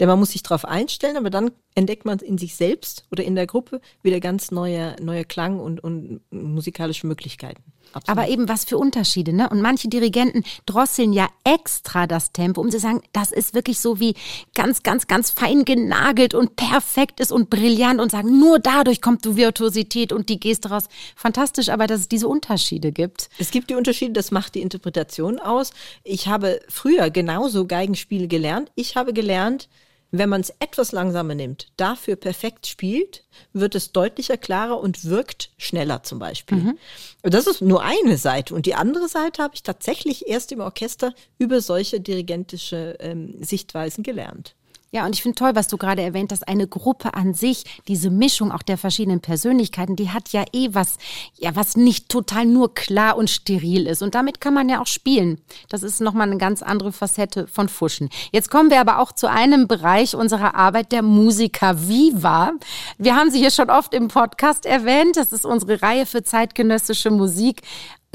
Denn man muss sich darauf einstellen, aber dann entdeckt man in sich selbst oder in der Gruppe wieder ganz neue, neue Klang und, und musikalische Möglichkeiten. Absolut. Aber eben was für Unterschiede, ne? Und manche Dirigenten drosseln ja extra das Tempo, um zu sagen, das ist wirklich so wie ganz, ganz, ganz fein genagelt und perfekt ist und brillant und sagen, nur dadurch kommt die Virtuosität und die Geste raus. Fantastisch, aber dass es diese Unterschiede gibt. Es gibt die Unterschiede, das macht die Interpretation aus. Ich habe früher genauso Geigenspiele gelernt. Ich habe gelernt, wenn man es etwas langsamer nimmt, dafür perfekt spielt, wird es deutlicher, klarer und wirkt schneller zum Beispiel. Mhm. Das ist nur eine Seite. Und die andere Seite habe ich tatsächlich erst im Orchester über solche dirigentische ähm, Sichtweisen gelernt. Ja, und ich finde toll, was du gerade erwähnt hast, eine Gruppe an sich, diese Mischung auch der verschiedenen Persönlichkeiten, die hat ja eh was, ja, was nicht total nur klar und steril ist. Und damit kann man ja auch spielen. Das ist nochmal eine ganz andere Facette von Fuschen. Jetzt kommen wir aber auch zu einem Bereich unserer Arbeit, der Musiker Viva. Wir haben sie hier schon oft im Podcast erwähnt. Das ist unsere Reihe für zeitgenössische Musik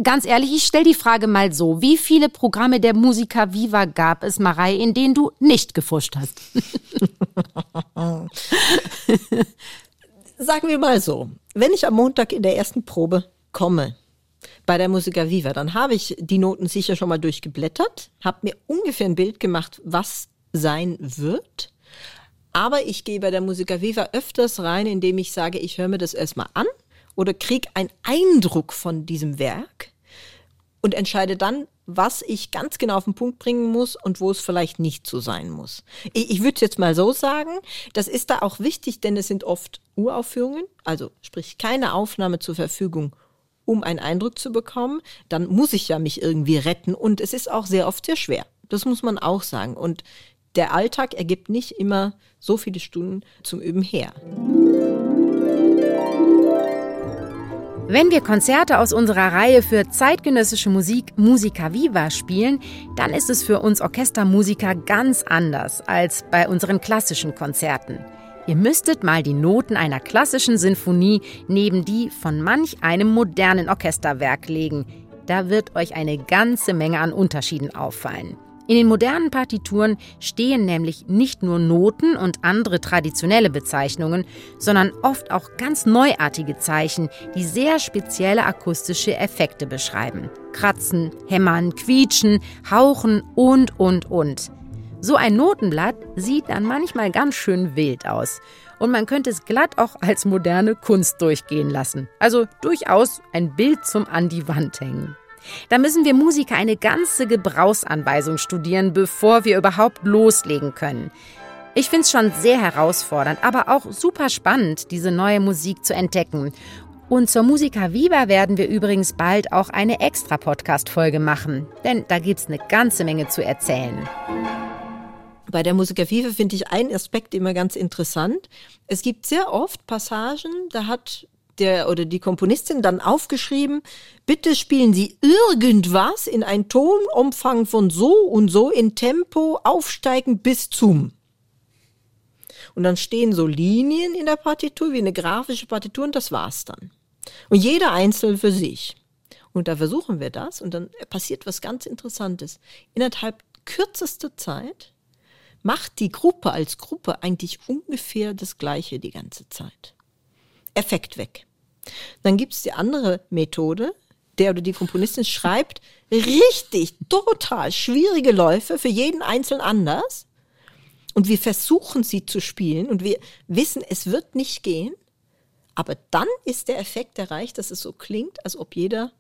ganz ehrlich, ich stelle die Frage mal so. Wie viele Programme der Musiker Viva gab es, Marei, in denen du nicht gefuscht hast? Sagen wir mal so. Wenn ich am Montag in der ersten Probe komme, bei der Musiker Viva, dann habe ich die Noten sicher schon mal durchgeblättert, habe mir ungefähr ein Bild gemacht, was sein wird. Aber ich gehe bei der Musiker Viva öfters rein, indem ich sage, ich höre mir das erstmal an oder kriege einen Eindruck von diesem Werk und entscheide dann, was ich ganz genau auf den Punkt bringen muss und wo es vielleicht nicht so sein muss. Ich, ich würde jetzt mal so sagen, das ist da auch wichtig, denn es sind oft Uraufführungen, also sprich keine Aufnahme zur Verfügung, um einen Eindruck zu bekommen. Dann muss ich ja mich irgendwie retten und es ist auch sehr oft sehr schwer. Das muss man auch sagen. Und der Alltag ergibt nicht immer so viele Stunden zum Üben her. Wenn wir Konzerte aus unserer Reihe für zeitgenössische Musik Musica Viva spielen, dann ist es für uns Orchestermusiker ganz anders als bei unseren klassischen Konzerten. Ihr müsstet mal die Noten einer klassischen Sinfonie neben die von manch einem modernen Orchesterwerk legen. Da wird euch eine ganze Menge an Unterschieden auffallen. In den modernen Partituren stehen nämlich nicht nur Noten und andere traditionelle Bezeichnungen, sondern oft auch ganz neuartige Zeichen, die sehr spezielle akustische Effekte beschreiben. Kratzen, hämmern, quietschen, hauchen und, und, und. So ein Notenblatt sieht dann manchmal ganz schön wild aus. Und man könnte es glatt auch als moderne Kunst durchgehen lassen. Also durchaus ein Bild zum an die Wand hängen. Da müssen wir Musiker eine ganze Gebrauchsanweisung studieren, bevor wir überhaupt loslegen können. Ich finde es schon sehr herausfordernd, aber auch super spannend, diese neue Musik zu entdecken. Und zur Musica Viva werden wir übrigens bald auch eine extra Podcast-Folge machen, denn da gibt es eine ganze Menge zu erzählen. Bei der Musica Viva finde ich einen Aspekt immer ganz interessant. Es gibt sehr oft Passagen, da hat der oder die Komponistin dann aufgeschrieben, bitte spielen Sie irgendwas in ein Tonumfang von so und so in Tempo aufsteigend bis zum. Und dann stehen so Linien in der Partitur wie eine grafische Partitur und das war's dann. Und jeder einzeln für sich. Und da versuchen wir das und dann passiert was ganz Interessantes. Innerhalb kürzester Zeit macht die Gruppe als Gruppe eigentlich ungefähr das Gleiche die ganze Zeit. Effekt weg. Dann gibt es die andere Methode, der oder die Komponistin schreibt richtig, total schwierige Läufe für jeden Einzelnen anders. Und wir versuchen sie zu spielen und wir wissen, es wird nicht gehen. Aber dann ist der Effekt erreicht, dass es so klingt, als ob jeder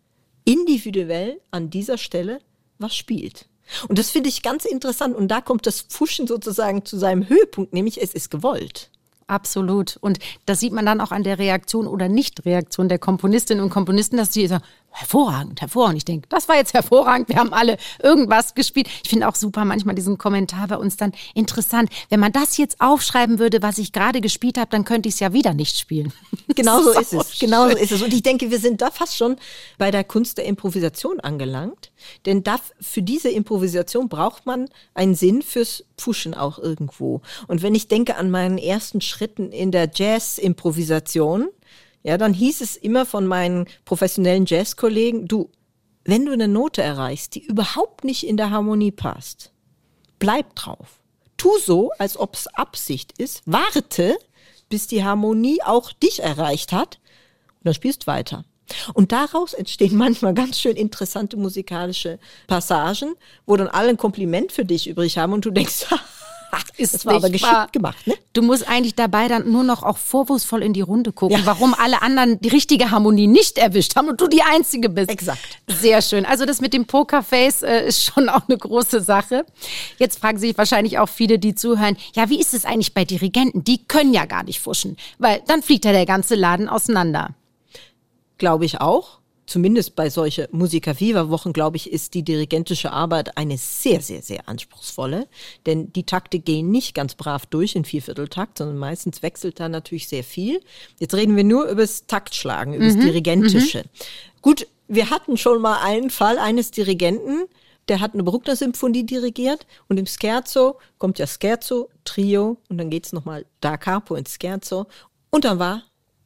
individuell an dieser Stelle was spielt. Und das finde ich ganz interessant. Und da kommt das Pfuschen sozusagen zu seinem Höhepunkt, nämlich es ist gewollt. Absolut. Und das sieht man dann auch an der Reaktion oder Nichtreaktion der Komponistinnen und Komponisten, dass sie sagen, hervorragend, hervorragend. Ich denke, das war jetzt hervorragend. Wir haben alle irgendwas gespielt. Ich finde auch super manchmal diesen Kommentar bei uns dann interessant. Wenn man das jetzt aufschreiben würde, was ich gerade gespielt habe, dann könnte ich es ja wieder nicht spielen. Genau so ist es. Genau so ist es. Und ich denke, wir sind da fast schon bei der Kunst der Improvisation angelangt. Denn da, für diese Improvisation braucht man einen Sinn fürs Pfuschen auch irgendwo. Und wenn ich denke an meinen ersten Schritten in der Jazz-Improvisation, ja, dann hieß es immer von meinen professionellen Jazzkollegen, du, wenn du eine Note erreichst, die überhaupt nicht in der Harmonie passt, bleib drauf. Tu so, als ob es Absicht ist, warte, bis die Harmonie auch dich erreicht hat und dann spielst weiter. Und daraus entstehen manchmal ganz schön interessante musikalische Passagen, wo dann alle ein Kompliment für dich übrig haben und du denkst, ist das war aber geschickt wahr. gemacht, ne? Du musst eigentlich dabei dann nur noch auch vorwurfsvoll in die Runde gucken, ja. warum alle anderen die richtige Harmonie nicht erwischt haben und du die Einzige bist. Exakt. Sehr schön. Also das mit dem Pokerface äh, ist schon auch eine große Sache. Jetzt fragen sich wahrscheinlich auch viele, die zuhören, ja, wie ist es eigentlich bei Dirigenten? Die können ja gar nicht fuschen, weil dann fliegt ja der ganze Laden auseinander. Glaube ich auch zumindest bei solche Musica Viva Wochen, glaube ich, ist die dirigentische Arbeit eine sehr, sehr, sehr anspruchsvolle. Denn die Takte gehen nicht ganz brav durch in Viervierteltakt, sondern meistens wechselt da natürlich sehr viel. Jetzt reden wir nur über das Taktschlagen, über das mhm. Dirigentische. Mhm. Gut, wir hatten schon mal einen Fall eines Dirigenten, der hat eine Bruckner-Symphonie dirigiert und im Scherzo kommt ja Scherzo, Trio und dann geht's nochmal da capo ins Scherzo und dann war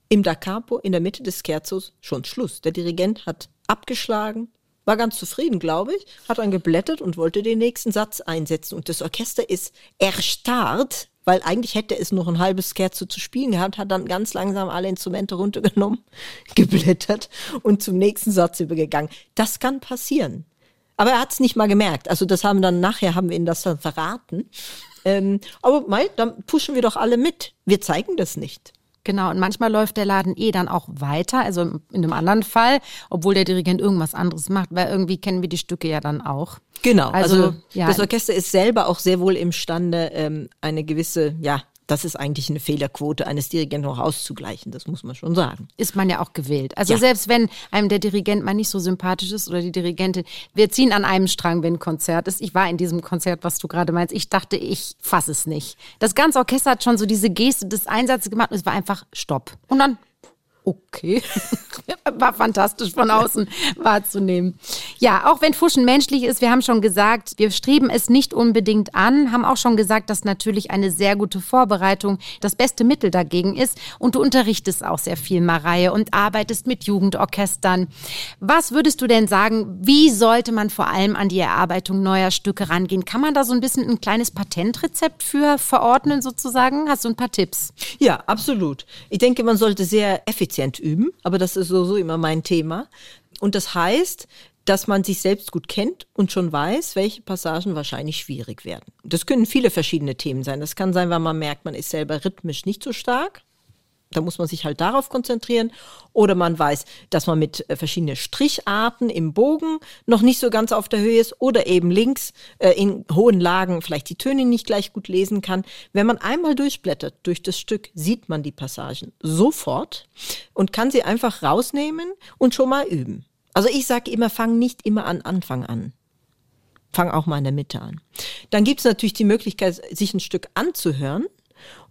im Da Capo in der Mitte des Scherzos schon Schluss. Der Dirigent hat abgeschlagen, war ganz zufrieden, glaube ich, hat dann geblättert und wollte den nächsten Satz einsetzen. Und das Orchester ist erstarrt, weil eigentlich hätte es noch ein halbes Scherzo zu spielen gehabt, hat dann ganz langsam alle Instrumente runtergenommen, geblättert und zum nächsten Satz übergegangen. Das kann passieren. Aber er hat es nicht mal gemerkt. Also das haben dann nachher haben wir ihn das dann verraten. Ähm, aber mei, dann pushen wir doch alle mit. Wir zeigen das nicht. Genau, und manchmal läuft der Laden eh dann auch weiter, also in einem anderen Fall, obwohl der Dirigent irgendwas anderes macht, weil irgendwie kennen wir die Stücke ja dann auch. Genau, also, also ja. das Orchester ist selber auch sehr wohl imstande, ähm, eine gewisse, ja, das ist eigentlich eine Fehlerquote eines Dirigenten auch auszugleichen, das muss man schon sagen. Ist man ja auch gewählt. Also ja. selbst wenn einem der Dirigent mal nicht so sympathisch ist oder die Dirigentin, wir ziehen an einem Strang, wenn ein Konzert ist. Ich war in diesem Konzert, was du gerade meinst. Ich dachte, ich fasse es nicht. Das ganze Orchester hat schon so diese Geste des Einsatzes gemacht und es war einfach Stopp. Und dann Okay. War fantastisch von außen wahrzunehmen. Ja, auch wenn Fuschen menschlich ist, wir haben schon gesagt, wir streben es nicht unbedingt an, haben auch schon gesagt, dass natürlich eine sehr gute Vorbereitung das beste Mittel dagegen ist. Und du unterrichtest auch sehr viel, Mareie, und arbeitest mit Jugendorchestern. Was würdest du denn sagen, wie sollte man vor allem an die Erarbeitung neuer Stücke rangehen? Kann man da so ein bisschen ein kleines Patentrezept für verordnen sozusagen? Hast du ein paar Tipps? Ja, absolut. Ich denke, man sollte sehr effizient üben, aber das ist sowieso immer mein Thema. Und das heißt, dass man sich selbst gut kennt und schon weiß, welche Passagen wahrscheinlich schwierig werden. Das können viele verschiedene Themen sein. Das kann sein, weil man merkt, man ist selber rhythmisch nicht so stark. Da muss man sich halt darauf konzentrieren. Oder man weiß, dass man mit äh, verschiedenen Stricharten im Bogen noch nicht so ganz auf der Höhe ist oder eben links äh, in hohen Lagen vielleicht die Töne nicht gleich gut lesen kann. Wenn man einmal durchblättert durch das Stück, sieht man die Passagen sofort und kann sie einfach rausnehmen und schon mal üben. Also ich sage immer, fang nicht immer an Anfang an. Fang auch mal in der Mitte an. Dann gibt es natürlich die Möglichkeit, sich ein Stück anzuhören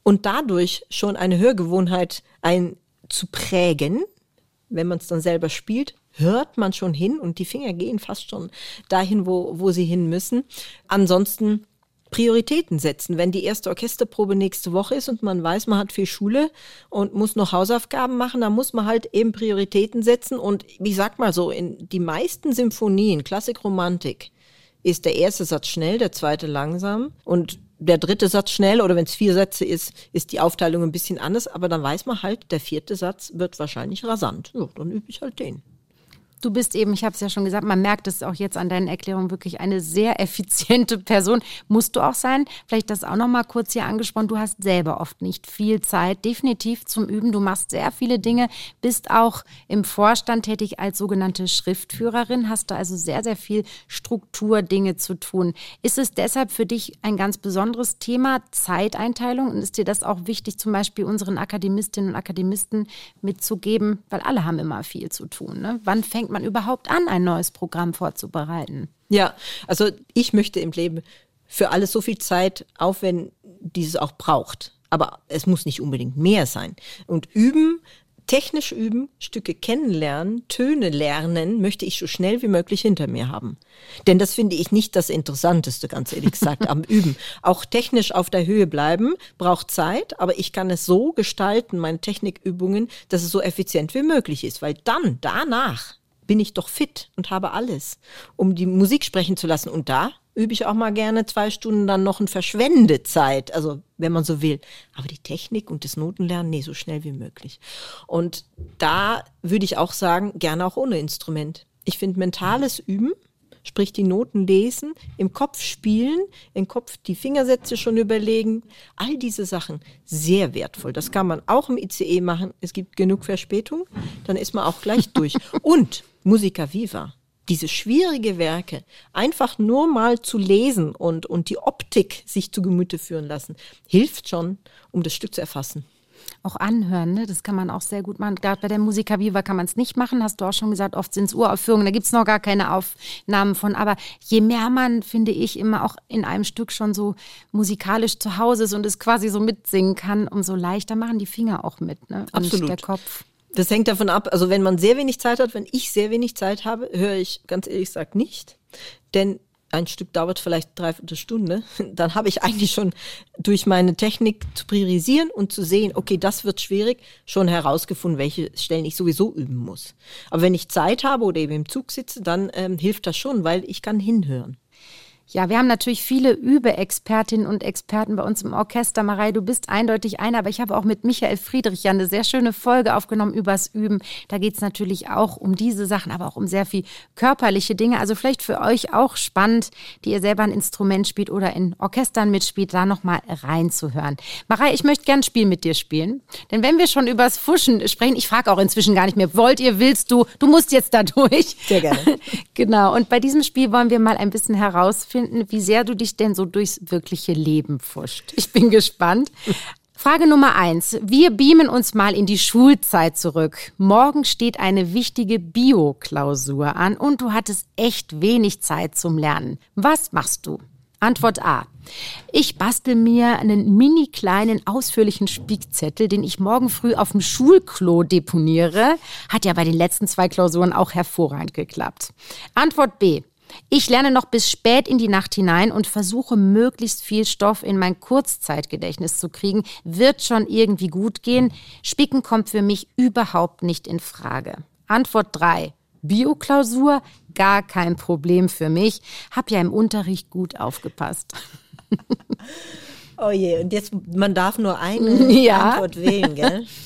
und dadurch schon eine Hörgewohnheit ein, zu prägen, wenn man es dann selber spielt, hört man schon hin und die Finger gehen fast schon dahin, wo, wo sie hin müssen. Ansonsten Prioritäten setzen. Wenn die erste Orchesterprobe nächste Woche ist und man weiß, man hat viel Schule und muss noch Hausaufgaben machen, dann muss man halt eben Prioritäten setzen. Und ich sag mal so, in die meisten Symphonien, Klassik, Romantik, ist der erste Satz schnell, der zweite langsam. Und der dritte Satz schnell oder wenn es vier Sätze ist, ist die Aufteilung ein bisschen anders, aber dann weiß man halt, der vierte Satz wird wahrscheinlich rasant. Ja, dann übe ich halt den. Du bist eben, ich habe es ja schon gesagt, man merkt es auch jetzt an deinen Erklärungen, wirklich eine sehr effiziente Person. Musst du auch sein. Vielleicht das auch noch mal kurz hier angesprochen. Du hast selber oft nicht viel Zeit, definitiv zum Üben. Du machst sehr viele Dinge, bist auch im Vorstand tätig als sogenannte Schriftführerin, hast du also sehr, sehr viel Struktur, Dinge zu tun. Ist es deshalb für dich ein ganz besonderes Thema, Zeiteinteilung? Und ist dir das auch wichtig, zum Beispiel unseren Akademistinnen und Akademisten mitzugeben? Weil alle haben immer viel zu tun. Ne? Wann fängt man überhaupt an, ein neues Programm vorzubereiten? Ja, also ich möchte im Leben für alles so viel Zeit aufwenden, die es auch braucht. Aber es muss nicht unbedingt mehr sein. Und üben, technisch üben, Stücke kennenlernen, Töne lernen, möchte ich so schnell wie möglich hinter mir haben. Denn das finde ich nicht das Interessanteste, ganz ehrlich gesagt, am Üben. Auch technisch auf der Höhe bleiben braucht Zeit, aber ich kann es so gestalten, meine Technikübungen, dass es so effizient wie möglich ist, weil dann, danach, bin ich doch fit und habe alles, um die Musik sprechen zu lassen. Und da übe ich auch mal gerne zwei Stunden dann noch ein Verschwendezeit, also wenn man so will. Aber die Technik und das Notenlernen, nee, so schnell wie möglich. Und da würde ich auch sagen, gerne auch ohne Instrument. Ich finde mentales Üben, sprich die Noten lesen, im Kopf spielen, im Kopf die Fingersätze schon überlegen, all diese Sachen sehr wertvoll. Das kann man auch im ICE machen. Es gibt genug Verspätung, dann ist man auch gleich durch. Und Musica Viva, diese schwierige Werke einfach nur mal zu lesen und, und die Optik sich zu Gemüte führen lassen, hilft schon, um das Stück zu erfassen. Auch anhören, ne? das kann man auch sehr gut machen. Gerade bei der Musica Viva kann man es nicht machen, hast du auch schon gesagt, oft sind es Uraufführungen, da gibt es noch gar keine Aufnahmen von. Aber je mehr man, finde ich, immer auch in einem Stück schon so musikalisch zu Hause ist und es quasi so mitsingen kann, umso leichter machen die Finger auch mit ne? und Absolut. der Kopf. Das hängt davon ab, also wenn man sehr wenig Zeit hat, wenn ich sehr wenig Zeit habe, höre ich ganz ehrlich gesagt nicht. Denn ein Stück dauert vielleicht dreiviertel Stunde, dann habe ich eigentlich schon durch meine Technik zu priorisieren und zu sehen, okay, das wird schwierig, schon herausgefunden, welche Stellen ich sowieso üben muss. Aber wenn ich Zeit habe oder eben im Zug sitze, dann ähm, hilft das schon, weil ich kann hinhören. Ja, wir haben natürlich viele Übeexpertinnen und Experten bei uns im Orchester. Marei, du bist eindeutig einer, aber ich habe auch mit Michael Friedrich ja eine sehr schöne Folge aufgenommen übers Üben. Da geht es natürlich auch um diese Sachen, aber auch um sehr viel körperliche Dinge. Also vielleicht für euch auch spannend, die ihr selber ein Instrument spielt oder in Orchestern mitspielt, da nochmal reinzuhören. Marei, ich möchte gern ein Spiel mit dir spielen. Denn wenn wir schon übers Fuschen sprechen, ich frage auch inzwischen gar nicht mehr, wollt ihr, willst du, du musst jetzt da durch. Sehr gerne. genau, und bei diesem Spiel wollen wir mal ein bisschen herausfinden, herausfinden, wie sehr du dich denn so durchs wirkliche Leben fuscht. Ich bin gespannt. Frage Nummer eins. Wir beamen uns mal in die Schulzeit zurück. Morgen steht eine wichtige Bio-Klausur an und du hattest echt wenig Zeit zum Lernen. Was machst du? Antwort A. Ich bastel mir einen mini kleinen ausführlichen Spickzettel, den ich morgen früh auf dem Schulklo deponiere. Hat ja bei den letzten zwei Klausuren auch hervorragend geklappt. Antwort B. Ich lerne noch bis spät in die Nacht hinein und versuche möglichst viel Stoff in mein Kurzzeitgedächtnis zu kriegen. Wird schon irgendwie gut gehen. Spicken kommt für mich überhaupt nicht in Frage. Antwort 3. Bioklausur, gar kein Problem für mich. Hab ja im Unterricht gut aufgepasst. oh je, und jetzt, man darf nur eine ja. Antwort wählen, gell?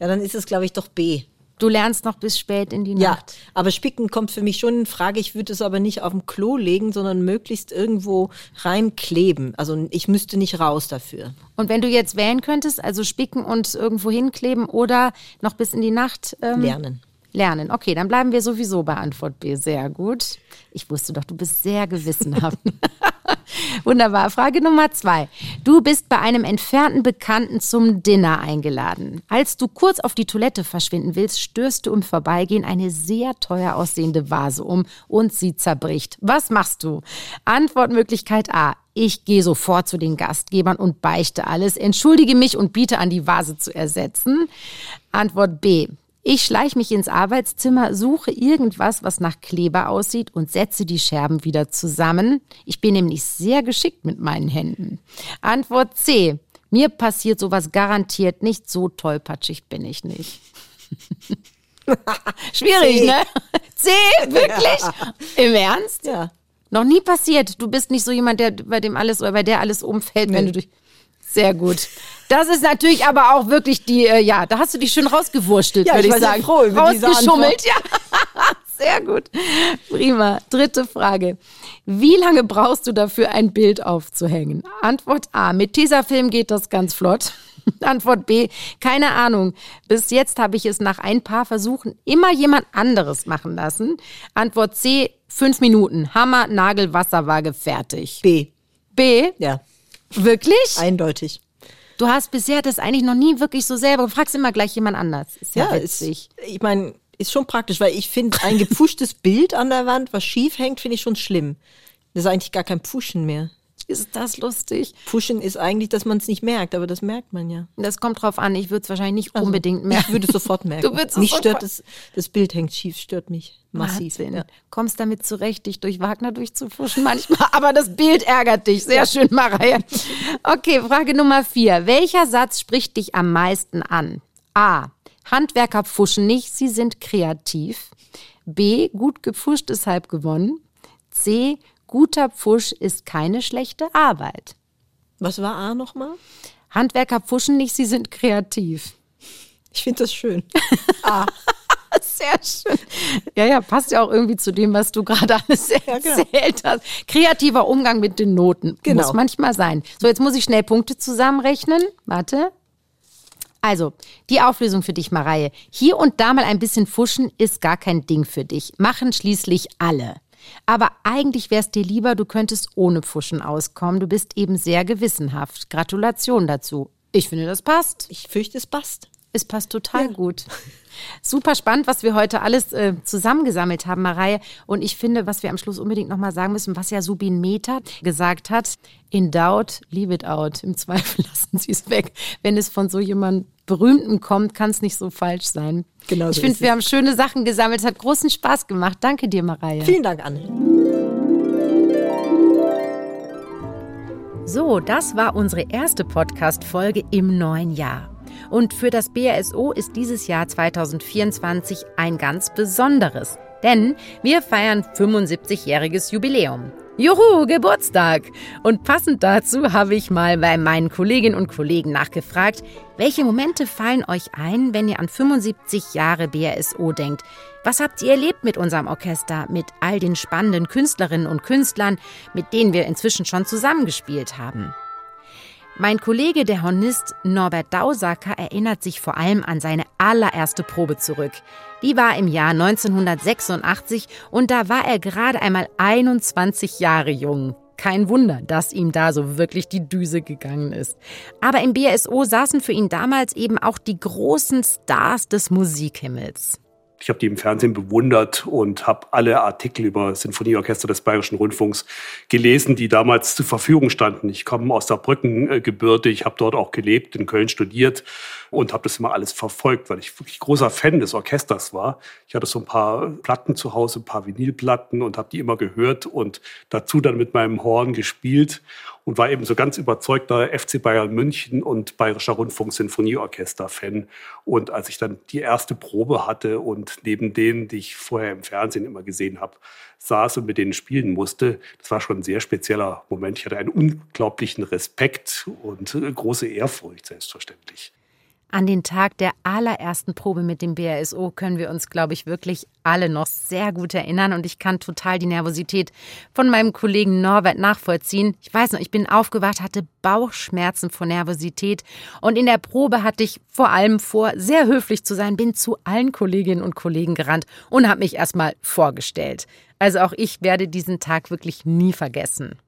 Ja, dann ist es, glaube ich, doch B. Du lernst noch bis spät in die Nacht. Ja, aber Spicken kommt für mich schon in Frage. Ich würde es aber nicht auf dem Klo legen, sondern möglichst irgendwo reinkleben. Also ich müsste nicht raus dafür. Und wenn du jetzt wählen könntest, also spicken und irgendwo hinkleben oder noch bis in die Nacht ähm, lernen. Lernen. Okay, dann bleiben wir sowieso bei Antwort B. Sehr gut. Ich wusste doch, du bist sehr gewissenhaft. Wunderbar. Frage Nummer zwei. Du bist bei einem entfernten Bekannten zum Dinner eingeladen. Als du kurz auf die Toilette verschwinden willst, stößt du im Vorbeigehen eine sehr teuer aussehende Vase um und sie zerbricht. Was machst du? Antwortmöglichkeit A. Ich gehe sofort zu den Gastgebern und beichte alles, entschuldige mich und biete an, die Vase zu ersetzen. Antwort B. Ich schleiche mich ins Arbeitszimmer, suche irgendwas, was nach Kleber aussieht und setze die Scherben wieder zusammen. Ich bin nämlich sehr geschickt mit meinen Händen. Antwort C. Mir passiert sowas garantiert nicht. So tollpatschig bin ich nicht. Schwierig, C. ne? C, wirklich? Ja. Im Ernst? Ja. Noch nie passiert. Du bist nicht so jemand, der bei dem alles oder bei der alles umfällt, nee. wenn du durch. Sehr gut. Das ist natürlich aber auch wirklich die, äh, ja, da hast du dich schön rausgewurstelt, ja, würde ich, ich sagen. Froh über Rausgeschummelt, ja. Sehr gut. Prima. Dritte Frage. Wie lange brauchst du dafür, ein Bild aufzuhängen? Antwort A. Mit Tesafilm geht das ganz flott. Antwort B. Keine Ahnung. Bis jetzt habe ich es nach ein paar Versuchen immer jemand anderes machen lassen. Antwort C. Fünf Minuten. Hammer, Nagel, Wasserwaage, fertig. B. B? Ja. Wirklich? Eindeutig. Du hast bisher das eigentlich noch nie wirklich so selber. Du fragst immer gleich jemand anders. Ist ja, ja. Ist, ich meine, ist schon praktisch, weil ich finde, ein gepfuschtes Bild an der Wand, was schief hängt, finde ich schon schlimm. Das ist eigentlich gar kein Pushen mehr. Ist das lustig? Pushen ist eigentlich, dass man es nicht merkt, aber das merkt man ja. Das kommt drauf an. Ich würde es wahrscheinlich nicht also, unbedingt merken. Ich würde es sofort merken. Du würdest mich stört das, das Bild hängt schief, stört mich massiv. Ja. Kommst damit zurecht, dich durch Wagner durchzufuschen manchmal, aber das Bild ärgert dich. Sehr ja. schön, Mareie. Okay, Frage Nummer vier. Welcher Satz spricht dich am meisten an? A. Handwerker pfuschen nicht, sie sind kreativ. B. Gut gepfuscht ist halb gewonnen. C. Guter Pfusch ist keine schlechte Arbeit. Was war A nochmal? Handwerker pfuschen nicht, sie sind kreativ. Ich finde das schön. A. Sehr schön. Ja, ja, passt ja auch irgendwie zu dem, was du gerade alles erzählt ja, genau. hast. Kreativer Umgang mit den Noten. Genau. Muss manchmal sein. So, jetzt muss ich schnell Punkte zusammenrechnen. Warte. Also, die Auflösung für dich, Mareie. Hier und da mal ein bisschen fuschen ist gar kein Ding für dich. Machen schließlich alle. Aber eigentlich wäre es dir lieber, du könntest ohne Pfuschen auskommen. Du bist eben sehr gewissenhaft. Gratulation dazu. Ich finde, das passt. Ich fürchte, es passt. Es passt total ja. gut. Super spannend, was wir heute alles äh, zusammengesammelt haben, Mareie. Und ich finde, was wir am Schluss unbedingt nochmal sagen müssen, was ja Subin Meta gesagt hat, in doubt, leave it out. Im Zweifel lassen Sie es weg. Wenn es von so jemandem Berühmten kommt, kann es nicht so falsch sein. Genau ich finde, wir haben schöne Sachen gesammelt. Es hat großen Spaß gemacht. Danke dir, Mareie. Vielen Dank, Anne. So, das war unsere erste Podcast-Folge im neuen Jahr. Und für das BASO ist dieses Jahr 2024 ein ganz besonderes, denn wir feiern 75-jähriges Jubiläum. Juhu, Geburtstag! Und passend dazu habe ich mal bei meinen Kolleginnen und Kollegen nachgefragt, welche Momente fallen euch ein, wenn ihr an 75 Jahre BASO denkt? Was habt ihr erlebt mit unserem Orchester, mit all den spannenden Künstlerinnen und Künstlern, mit denen wir inzwischen schon zusammengespielt haben? Mein Kollege, der Hornist Norbert Dausacker, erinnert sich vor allem an seine allererste Probe zurück. Die war im Jahr 1986 und da war er gerade einmal 21 Jahre jung. Kein Wunder, dass ihm da so wirklich die Düse gegangen ist. Aber im BSO saßen für ihn damals eben auch die großen Stars des Musikhimmels. Ich habe die im Fernsehen bewundert und habe alle Artikel über Sinfonieorchester des Bayerischen Rundfunks gelesen, die damals zur Verfügung standen. Ich komme aus der Brückengebirde, ich habe dort auch gelebt, in Köln studiert und habe das immer alles verfolgt, weil ich wirklich großer Fan des Orchesters war. Ich hatte so ein paar Platten zu Hause, ein paar Vinylplatten und habe die immer gehört und dazu dann mit meinem Horn gespielt und war eben so ganz überzeugter FC Bayern München und Bayerischer Rundfunk Sinfonieorchester-Fan. Und als ich dann die erste Probe hatte und neben denen, die ich vorher im Fernsehen immer gesehen habe, saß und mit denen spielen musste, das war schon ein sehr spezieller Moment. Ich hatte einen unglaublichen Respekt und große Ehrfurcht, selbstverständlich. An den Tag der allerersten Probe mit dem BRSO können wir uns, glaube ich, wirklich alle noch sehr gut erinnern und ich kann total die Nervosität von meinem Kollegen Norbert nachvollziehen. Ich weiß noch, ich bin aufgewacht, hatte Bauchschmerzen vor Nervosität und in der Probe hatte ich vor allem vor, sehr höflich zu sein, bin zu allen Kolleginnen und Kollegen gerannt und habe mich erstmal vorgestellt. Also auch ich werde diesen Tag wirklich nie vergessen.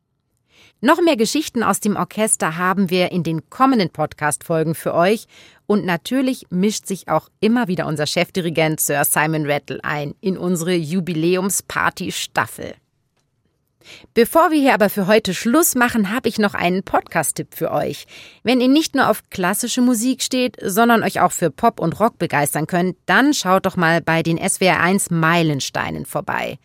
Noch mehr Geschichten aus dem Orchester haben wir in den kommenden Podcast-Folgen für euch. Und natürlich mischt sich auch immer wieder unser Chefdirigent Sir Simon Rattle ein in unsere Jubiläumsparty-Staffel. Bevor wir hier aber für heute Schluss machen, habe ich noch einen Podcast-Tipp für euch. Wenn ihr nicht nur auf klassische Musik steht, sondern euch auch für Pop und Rock begeistern könnt, dann schaut doch mal bei den SWR1 Meilensteinen vorbei.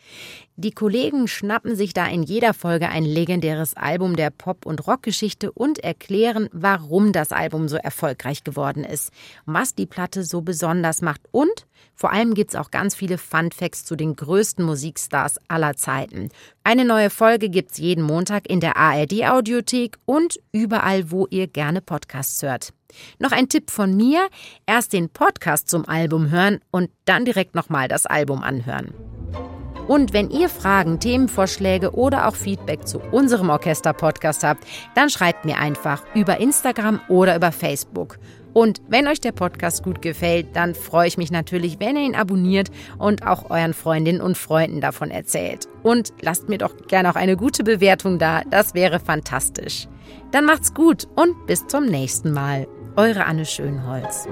Die Kollegen schnappen sich da in jeder Folge ein legendäres Album der Pop- und Rockgeschichte und erklären, warum das Album so erfolgreich geworden ist, was die Platte so besonders macht und vor allem gibt's auch ganz viele Fun Facts zu den größten Musikstars aller Zeiten. Eine neue Folge gibt's jeden Montag in der ARD Audiothek und überall, wo ihr gerne Podcasts hört. Noch ein Tipp von mir, erst den Podcast zum Album hören und dann direkt nochmal das Album anhören. Und wenn ihr Fragen, Themenvorschläge oder auch Feedback zu unserem Orchester-Podcast habt, dann schreibt mir einfach über Instagram oder über Facebook. Und wenn euch der Podcast gut gefällt, dann freue ich mich natürlich, wenn ihr ihn abonniert und auch euren Freundinnen und Freunden davon erzählt. Und lasst mir doch gerne auch eine gute Bewertung da, das wäre fantastisch. Dann macht's gut und bis zum nächsten Mal. Eure Anne Schönholz.